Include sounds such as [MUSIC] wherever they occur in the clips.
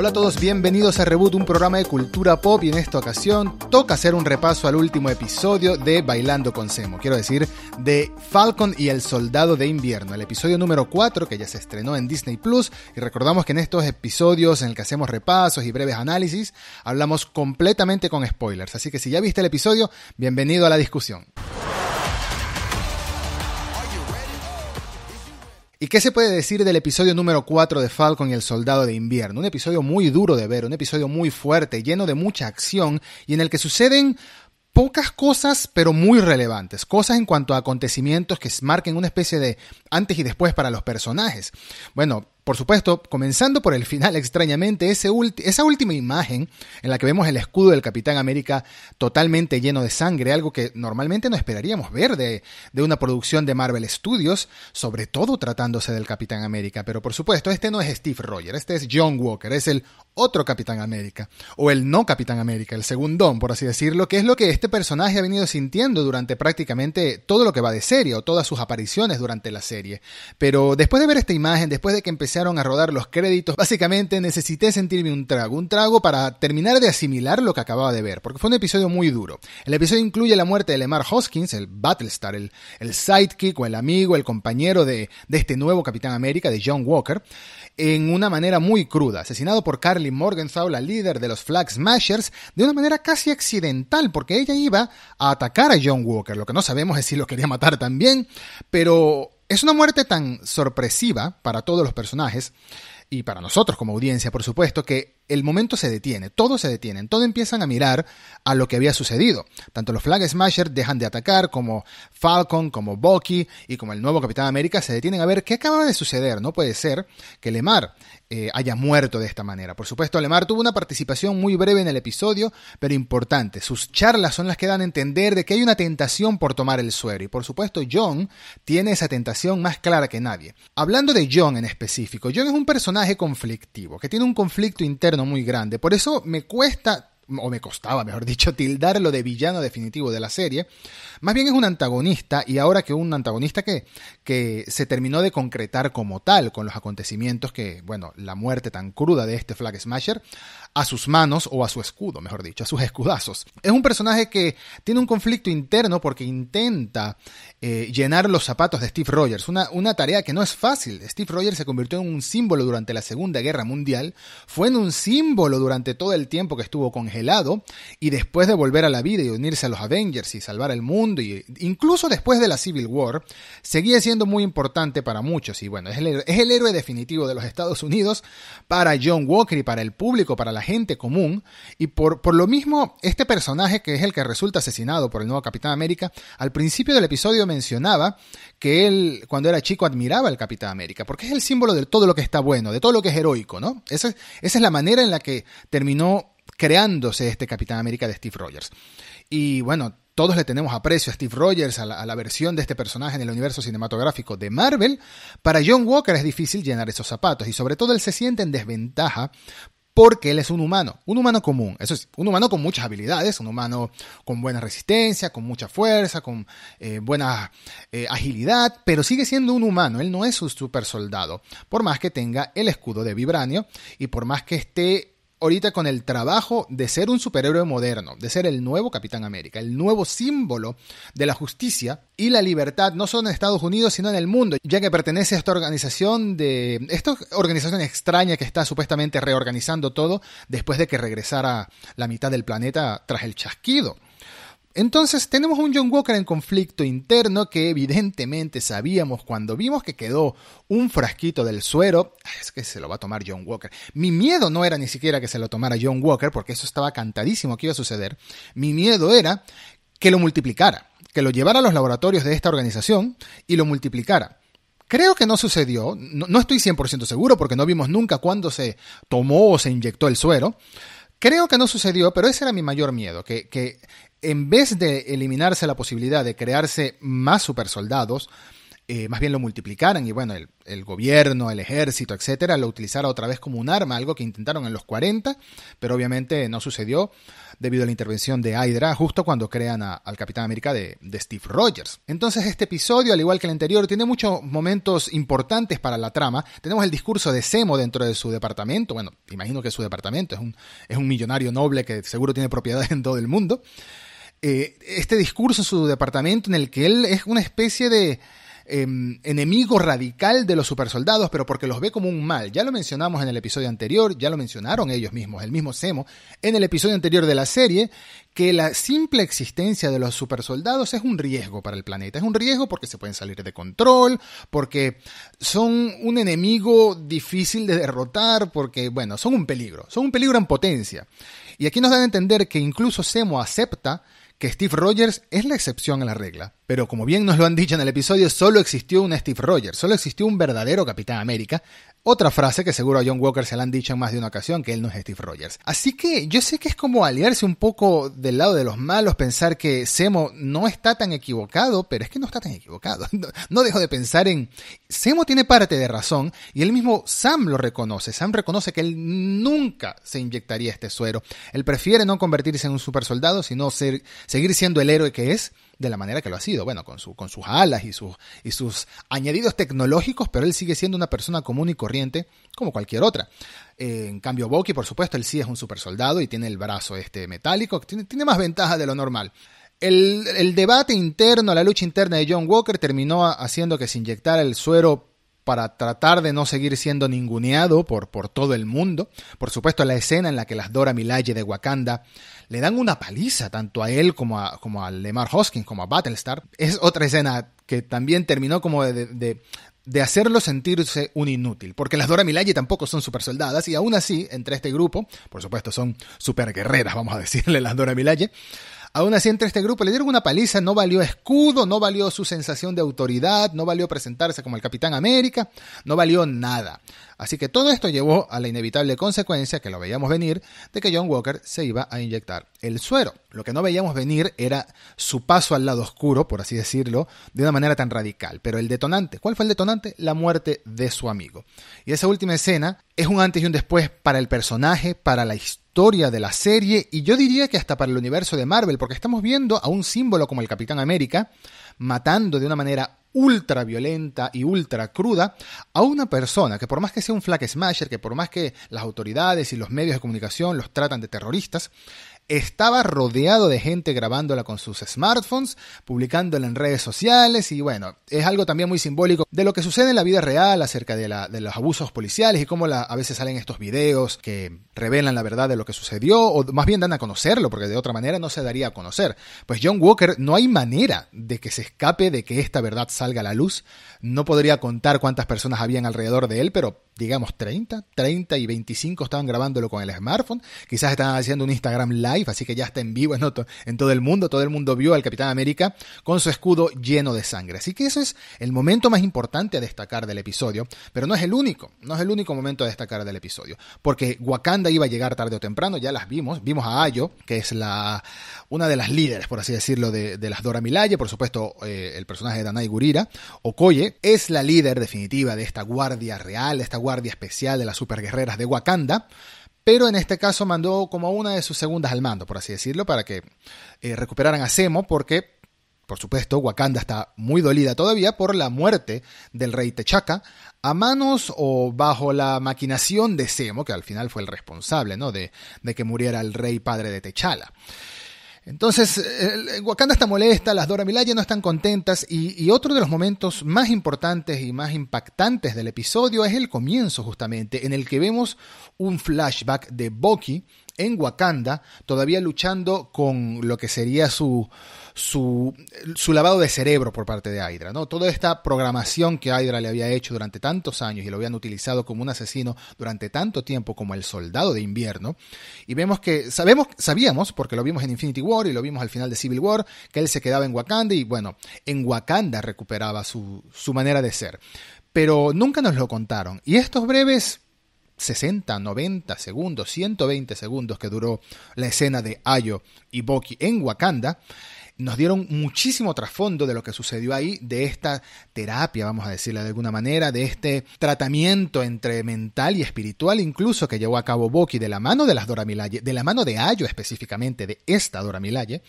Hola a todos, bienvenidos a Reboot, un programa de cultura pop y en esta ocasión toca hacer un repaso al último episodio de Bailando con Semo, quiero decir, de Falcon y el Soldado de Invierno, el episodio número 4 que ya se estrenó en Disney Plus y recordamos que en estos episodios en el que hacemos repasos y breves análisis hablamos completamente con spoilers, así que si ya viste el episodio, bienvenido a la discusión. ¿Y qué se puede decir del episodio número 4 de Falcon y el Soldado de Invierno? Un episodio muy duro de ver, un episodio muy fuerte, lleno de mucha acción y en el que suceden pocas cosas, pero muy relevantes. Cosas en cuanto a acontecimientos que marquen una especie de antes y después para los personajes. Bueno, por supuesto, comenzando por el final, extrañamente, ese esa última imagen en la que vemos el escudo del Capitán América totalmente lleno de sangre, algo que normalmente no esperaríamos ver de, de, una producción de Marvel Studios, sobre todo tratándose del Capitán América. Pero por supuesto, este no es Steve Rogers, este es John Walker, es el otro Capitán América, o el no Capitán América, el segundón, por así decirlo, que es lo que este personaje ha venido sintiendo durante prácticamente todo lo que va de serie, o todas sus apariciones durante la serie. Pero después de ver esta imagen, después de que empecé a rodar los créditos, básicamente necesité sentirme un trago, un trago para terminar de asimilar lo que acababa de ver, porque fue un episodio muy duro. El episodio incluye la muerte de Lemar Hoskins, el Battlestar, el, el sidekick o el amigo, el compañero de, de este nuevo Capitán América, de John Walker, en una manera muy cruda, asesinado por Carly Morgenthau, la líder de los Flag Smashers, de una manera casi accidental, porque ella iba a atacar a John Walker. Lo que no sabemos es si lo quería matar también, pero es una muerte tan sorpresiva para todos los personajes y para nosotros como audiencia, por supuesto, que el momento se detiene, todos se detienen, todos empiezan a mirar a lo que había sucedido. Tanto los Flag Smashers dejan de atacar, como Falcon, como Bucky y como el nuevo Capitán América se detienen a ver qué acaba de suceder. No puede ser que Lemar eh, haya muerto de esta manera. Por supuesto, Lemar tuvo una participación muy breve en el episodio, pero importante. Sus charlas son las que dan a entender de que hay una tentación por tomar el suero. Y por supuesto, John tiene esa tentación más clara que nadie. Hablando de John en específico, John es un personaje conflictivo, que tiene un conflicto interno muy grande. Por eso me cuesta o me costaba, mejor dicho, [LAUGHS] tildarlo de villano definitivo de la serie. Más bien es un antagonista y ahora que un antagonista que, que se terminó de concretar como tal con los acontecimientos que, bueno, la muerte tan cruda de este Flag Smasher a sus manos o a su escudo, mejor dicho, a sus escudazos. Es un personaje que tiene un conflicto interno porque intenta eh, llenar los zapatos de Steve Rogers, una, tarea que no es fácil. Steve Rogers se convirtió en un símbolo durante la Segunda Guerra Mundial, fue en un símbolo durante todo el tiempo que estuvo congelado y después de volver a la vida y unirse a los Avengers y salvar el mundo, y incluso después de la Civil War, seguía siendo muy importante para muchos y bueno, es el, es el héroe definitivo de los Estados Unidos para John Walker y para el público, para la gente común, y por, por lo mismo, este personaje que es el que resulta asesinado por el nuevo Capitán América, al principio del episodio mencionaba que él, cuando era chico, admiraba al Capitán América, porque es el símbolo de todo lo que está bueno, de todo lo que es heroico, ¿no? Esa, esa es la manera en la que terminó creándose este Capitán América de Steve Rogers. Y bueno, todos le tenemos aprecio a Steve Rogers, a la, versión de este personaje en el universo cinematográfico de Marvel. Para John Walker es difícil llenar esos zapatos y sobre todo él se siente en desventaja porque él es un humano, un humano común, eso es, un humano con muchas habilidades, un humano con buena resistencia, con mucha fuerza, con eh, buena eh, agilidad, pero sigue siendo un humano, él no es un super soldado, por más que tenga el escudo de vibranio y por más que esté ahorita con el trabajo de ser un superhéroe moderno, de ser el nuevo Capitán América, el nuevo símbolo de la justicia y la libertad, no solo en Estados Unidos, sino en el mundo, ya que pertenece a esta organización de. esta organización extraña que está supuestamente reorganizando todo después de que regresara la mitad del planeta tras el chasquido. Entonces tenemos un John Walker en conflicto interno que evidentemente sabíamos cuando vimos que quedó un frasquito del suero, es que se lo va a tomar John Walker. Mi miedo no era ni siquiera que se lo tomara John Walker, porque eso estaba cantadísimo que iba a suceder. Mi miedo era que lo multiplicara, que lo llevara a los laboratorios de esta organización y lo multiplicara. Creo que no sucedió, no, estoy 100% seguro porque no vimos nunca cuándo se tomó o se inyectó el suero. Creo que no sucedió, pero ese era mi mayor miedo, que, que en vez de eliminarse la posibilidad de crearse más supersoldados, eh, más bien lo multiplicaran y bueno, el, gobierno, el ejército, etcétera, lo utilizara otra vez como un arma, algo que intentaron en los 40, pero obviamente no sucedió debido a la intervención de Hydra justo cuando crean al Capitán América de, Steve Rogers. Entonces este episodio, al igual que el anterior, tiene muchos momentos importantes para la trama. Tenemos el discurso de Semo dentro de su departamento, bueno, imagino que su departamento, es un, es un millonario noble que seguro tiene propiedades en todo el mundo. Eh, este discurso en su departamento en el que él es una especie de Em, enemigo radical de los supersoldados, pero porque los ve como un mal. Ya lo mencionamos en el episodio anterior, ya lo mencionaron ellos mismos, el mismo Semo, en el episodio anterior de la serie, que la simple existencia de los supersoldados es un riesgo para el planeta. Es un riesgo porque se pueden salir de control, porque son un enemigo difícil de derrotar, porque, bueno, son un peligro, son un peligro en potencia. Y aquí nos dan a entender que incluso Semo acepta que Steve Rogers es la excepción a la regla. Pero como bien nos lo han dicho en el episodio, solo existió un Steve Rogers, solo existió un verdadero Capitán América. Otra frase que seguro a John Walker se la han dicho en más de una ocasión, que él no es Steve Rogers. Así que yo sé que es como aliarse un poco del lado de los malos, pensar que Semo no está tan equivocado, pero es que no está tan equivocado. [LAUGHS] No, dejo de pensar en... Semo tiene parte de razón y el mismo Sam lo reconoce. Sam reconoce que él nunca se inyectaría este suero. Él prefiere no convertirse en un super soldado, sino seguir siendo el héroe que es de la manera que lo ha sido, bueno, con, su, con sus alas y, sus, y sus añadidos tecnológicos, pero él sigue siendo una persona común y corriente como cualquier otra. Eh, en cambio, Bucky, por supuesto, él sí es un super soldado y tiene el brazo este metálico, tiene, tiene más ventaja de lo normal. El, el, debate interno, la lucha interna de John Walker terminó haciendo que se inyectara el suero para tratar de no seguir siendo ninguneado por, por todo el mundo. Por supuesto, la escena en la que las Dora Milaje de Wakanda le dan una paliza tanto a él como a, como a Lemar Hoskins, como a Battlestar. Es otra escena que también terminó como de, de, de hacerlo sentirse un inútil, porque las Dora Milaje tampoco son super soldadas y aún así, entre este grupo, por supuesto son super guerreras, vamos a decirle las Dora Milaje, Aún así, entre este grupo le dieron una paliza, no valió escudo, no valió su sensación de autoridad, no valió presentarse como el Capitán América, no valió nada. Así que todo esto llevó a la inevitable consecuencia, que lo veíamos venir, de que John Walker se iba a inyectar el suero. Lo que no veíamos venir era su paso al lado oscuro, por así decirlo, de una manera tan radical. Pero el detonante, ¿cuál fue el detonante? La muerte de su amigo. Y esa última escena es un antes y un después para el personaje, para la historia de la serie y yo diría que hasta para el universo de Marvel, porque estamos viendo a un símbolo como el Capitán América matando de una manera ultra violenta y ultra cruda a una persona que por más que sea un flag smasher, que por más que las autoridades y los medios de comunicación los tratan de terroristas, estaba rodeado de gente grabándola con sus smartphones, publicándola en redes sociales y bueno, es algo también muy simbólico de lo que sucede en la vida real acerca de, los abusos policiales y cómo a veces salen estos videos que revelan la verdad de lo que sucedió o más bien dan a conocerlo porque de otra manera no se daría a conocer. Pues John Walker no hay manera de que se escape de que esta verdad salga a la luz. No podría contar cuántas personas habían alrededor de él, pero digamos 30, 30 y 25 estaban grabándolo con el smartphone. Quizás estaban haciendo un Instagram live, así que ya está en vivo en todo el mundo. Todo el mundo vio al Capitán América con su escudo lleno de sangre. Así que eso es el momento más importante a destacar del episodio, pero no es el único, no es el único momento a destacar del episodio, porque Wakanda iba a llegar tarde o temprano, ya las vimos, vimos a Ayo, que es la una de las líderes, por así decirlo, de, las Dora Milaje, por supuesto eh, el personaje de Danai Gurira, Okoye, es la líder definitiva de esta guardia real, de esta guardia especial de las superguerreras de Wakanda, pero en este caso mandó como una de sus segundas al mando, por así decirlo, para que eh, recuperaran a Semo, porque, por supuesto, Wakanda está muy dolida todavía por la muerte del rey Techaca, a manos o bajo la maquinación de Semo, que al final fue el responsable, ¿no? De, de que muriera el rey padre de Techala. Entonces, Wakanda está molesta, las Dora Milaje no están contentas y, y, otro de los momentos más importantes y más impactantes del episodio es el comienzo justamente, en el que vemos un flashback de Bucky en Wakanda, todavía luchando con lo que sería su, su, su, lavado de cerebro por parte de Hydra, ¿no? Toda esta programación que Hydra le había hecho durante tantos años y lo habían utilizado como un asesino durante tanto tiempo como el soldado de invierno. Y vemos que, sabemos, sabíamos, porque lo vimos en Infinity War y lo vimos al final de Civil War, que él se quedaba en Wakanda y bueno, en Wakanda recuperaba su, su manera de ser. Pero nunca nos lo contaron. Y estos breves 60, 90 segundos, 120 segundos que duró la escena de Ayo y Boki en Wakanda, nos dieron muchísimo trasfondo de lo que sucedió ahí, de esta terapia, vamos a decirlo de alguna manera, de este tratamiento entre mental y espiritual incluso que llevó a cabo Boki de la mano de las Dora Milaje, de la mano de Ayo específicamente, de esta Dora Milaje,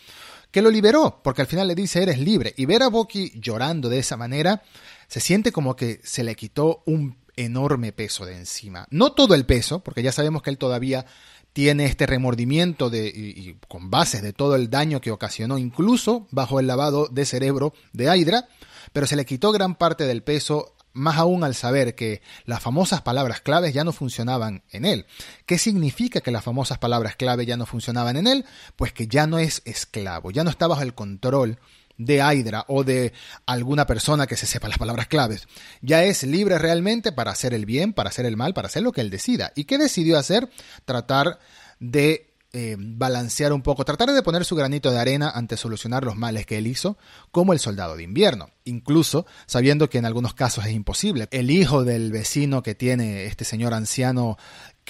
que lo liberó, porque al final le dice eres libre. Y ver a Boki llorando de esa manera, se siente como que se le quitó un enorme peso de encima. No todo el peso, porque ya sabemos que él todavía tiene este remordimiento de, y, con bases de todo el daño que ocasionó, incluso bajo el lavado de cerebro de Hydra, pero se le quitó gran parte del peso, más aún al saber que las famosas palabras claves ya no funcionaban en él. ¿Qué significa que las famosas palabras clave ya no funcionaban en él? Pues que ya no es esclavo, ya no está bajo el control de Hydra o de alguna persona que se sepa las palabras claves. Ya es libre realmente para hacer el bien, para hacer el mal, para hacer lo que él decida. ¿Y qué decidió hacer? Tratar de eh, balancear un poco, tratar de poner su granito de arena ante solucionar los males que él hizo, como el soldado de invierno, incluso sabiendo que en algunos casos es imposible. El hijo del vecino que tiene este señor anciano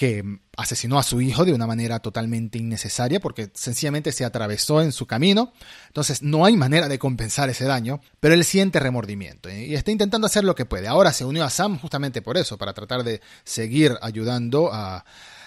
que asesinó a su hijo de una manera totalmente innecesaria porque sencillamente se atravesó en su camino, entonces no hay manera de compensar ese daño, pero él siente remordimiento y está intentando hacer lo que puede. Ahora se unió a Sam justamente por eso, para tratar de seguir ayudando a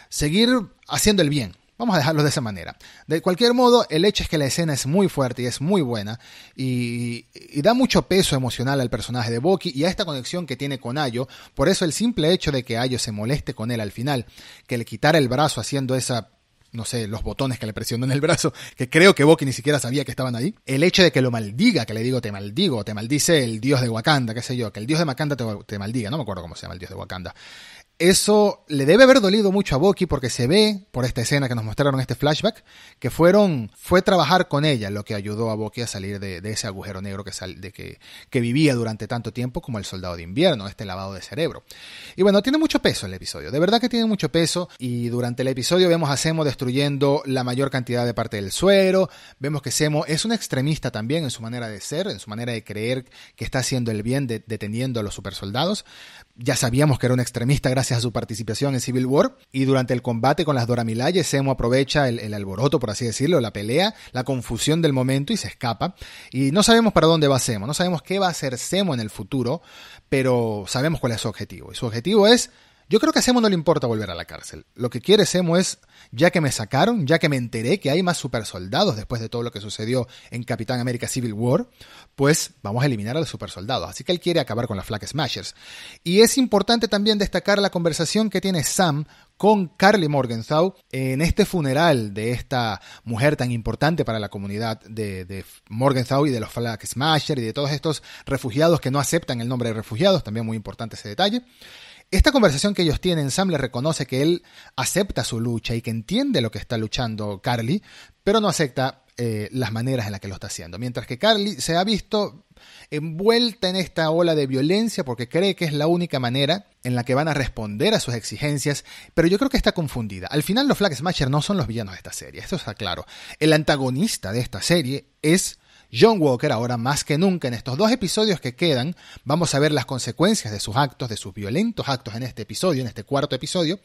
seguir haciendo el bien, Vamos a dejarlo de esa manera. De cualquier modo, el hecho es que la escena es muy fuerte y es muy buena y, da mucho peso emocional al personaje de Boki y a esta conexión que tiene con Ayo. Por eso el simple hecho de que Ayo se moleste con él al final, que le quitara el brazo haciendo esa no sé, los botones que le presionó en el brazo, que creo que Boki ni siquiera sabía que estaban ahí. El hecho de que lo maldiga, que le digo te maldigo, te maldice el dios de Wakanda, qué sé yo, que el dios de Wakanda te, te maldiga, no me acuerdo cómo se llama el dios de Wakanda. Eso le debe haber dolido mucho a Boki porque se ve por esta escena que nos mostraron este flashback que fueron fue trabajar con ella lo que ayudó a Boki a salir de, ese agujero negro que, sal, de que, que, vivía durante tanto tiempo como el soldado de invierno, este lavado de cerebro. Y bueno, tiene mucho peso el episodio, de verdad que tiene mucho peso y durante el episodio vemos a Semo destruyendo la mayor cantidad de parte del suero, vemos que Semo es un extremista también en su manera de ser, en su manera de creer que está haciendo el bien deteniendo a los supersoldados, ya sabíamos que era un extremista gracias a su participación en Civil War. Y durante el combate con las Dora Milaje, Semo aprovecha el, alboroto, por así decirlo, la pelea, la confusión del momento y se escapa. Y no sabemos para dónde va Semo, no sabemos qué va a hacer Semo en el futuro, pero sabemos cuál es su objetivo. Y su objetivo es yo creo que a Semo no le importa volver a la cárcel. Lo que quiere Semo es, ya que me sacaron, ya que me enteré que hay más supersoldados después de todo lo que sucedió en Capitán América Civil War, pues vamos a eliminar a los supersoldados. Así que él quiere acabar con las Flag Smashers. Y es importante también destacar la conversación que tiene Sam con Carly Morgenthau en este funeral de esta mujer tan importante para la comunidad de, de Morgenthau y de los Flag Smashers y de todos estos refugiados que no aceptan el nombre de refugiados, también muy importante ese detalle. Esta conversación que ellos tienen, Sam le reconoce que él acepta su lucha y que entiende lo que está luchando Carly, pero no acepta eh, las maneras en las que lo está haciendo. Mientras que Carly se ha visto envuelta en esta ola de violencia porque cree que es la única manera en la que van a responder a sus exigencias, pero yo creo que está confundida. Al final los Flag Smasher no son los villanos de esta serie, esto está claro. El antagonista de esta serie es John Walker ahora más que nunca en estos dos episodios que quedan vamos a ver las consecuencias de sus actos, de sus violentos actos en este episodio, en este cuarto episodio.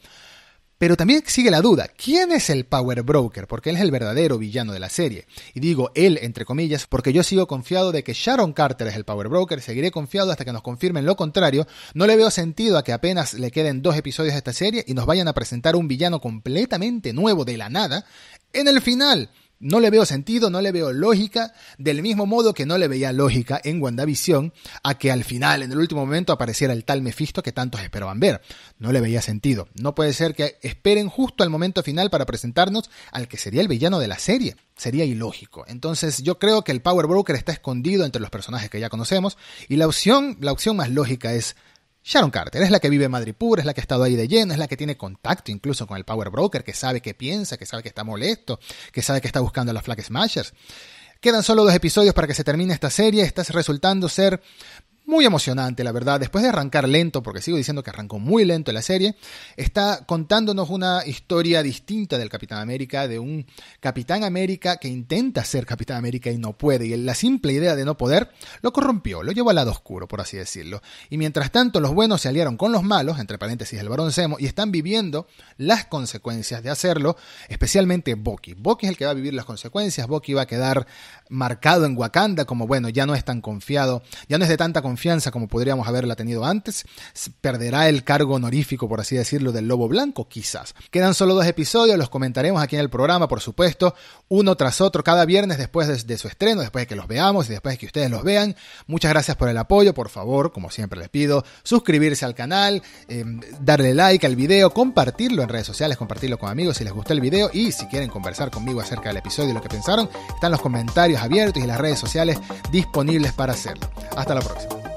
Pero también sigue la duda, ¿quién es el Power Broker? Porque él es el verdadero villano de la serie. Y digo él, entre comillas, porque yo sigo confiado de que Sharon Carter es el Power Broker, seguiré confiado hasta que nos confirmen lo contrario. No le veo sentido a que apenas le queden dos episodios de esta serie y nos vayan a presentar un villano completamente nuevo de la nada en el final. No le veo sentido, no le veo lógica, del mismo modo que no le veía lógica en WandaVision a que al final, en el último momento, apareciera el tal Mephisto que tantos esperaban ver. No le veía sentido. No puede ser que esperen justo al momento final para presentarnos al que sería el villano de la serie. Sería ilógico. Entonces yo creo que el Power Broker está escondido entre los personajes que ya conocemos y la opción, la opción más lógica es Sharon Carter es la que vive en Madripoor, es la que ha estado ahí de lleno, es la que tiene contacto incluso con el Power Broker, que sabe que piensa, que sabe que está molesto, que sabe que está buscando a los Flag Smashers. Quedan solo dos episodios para que se termine esta serie, está resultando ser muy emocionante, la verdad. Después de arrancar lento, porque sigo diciendo que arrancó muy lento la serie, está contándonos una historia distinta del Capitán América, de un Capitán América que intenta ser Capitán América y no puede. Y la simple idea de no poder lo corrompió, lo llevó al lado oscuro, por así decirlo. Y mientras tanto, los buenos se aliaron con los malos, entre paréntesis el Barón Zemo, y están viviendo las consecuencias de hacerlo, especialmente Bucky. Bucky es el que va a vivir las consecuencias, Bucky va a quedar marcado en Wakanda como, bueno, ya no es tan confiado, ya no es de tanta confianza como podríamos haberla tenido antes, perderá el cargo honorífico, por así decirlo, del Lobo Blanco, quizás. Quedan solo dos episodios, los comentaremos aquí en el programa, por supuesto, uno tras otro, cada viernes después de, su estreno, después de que los veamos y después de que ustedes los vean. Muchas gracias por el apoyo, por favor, como siempre les pido, suscribirse al canal, em, darle like al video, compartirlo en redes sociales, compartirlo con amigos si les gustó el video y si quieren conversar conmigo acerca del episodio y lo que pensaron, están los comentarios abiertos y las redes sociales disponibles para hacerlo. Hasta la próxima.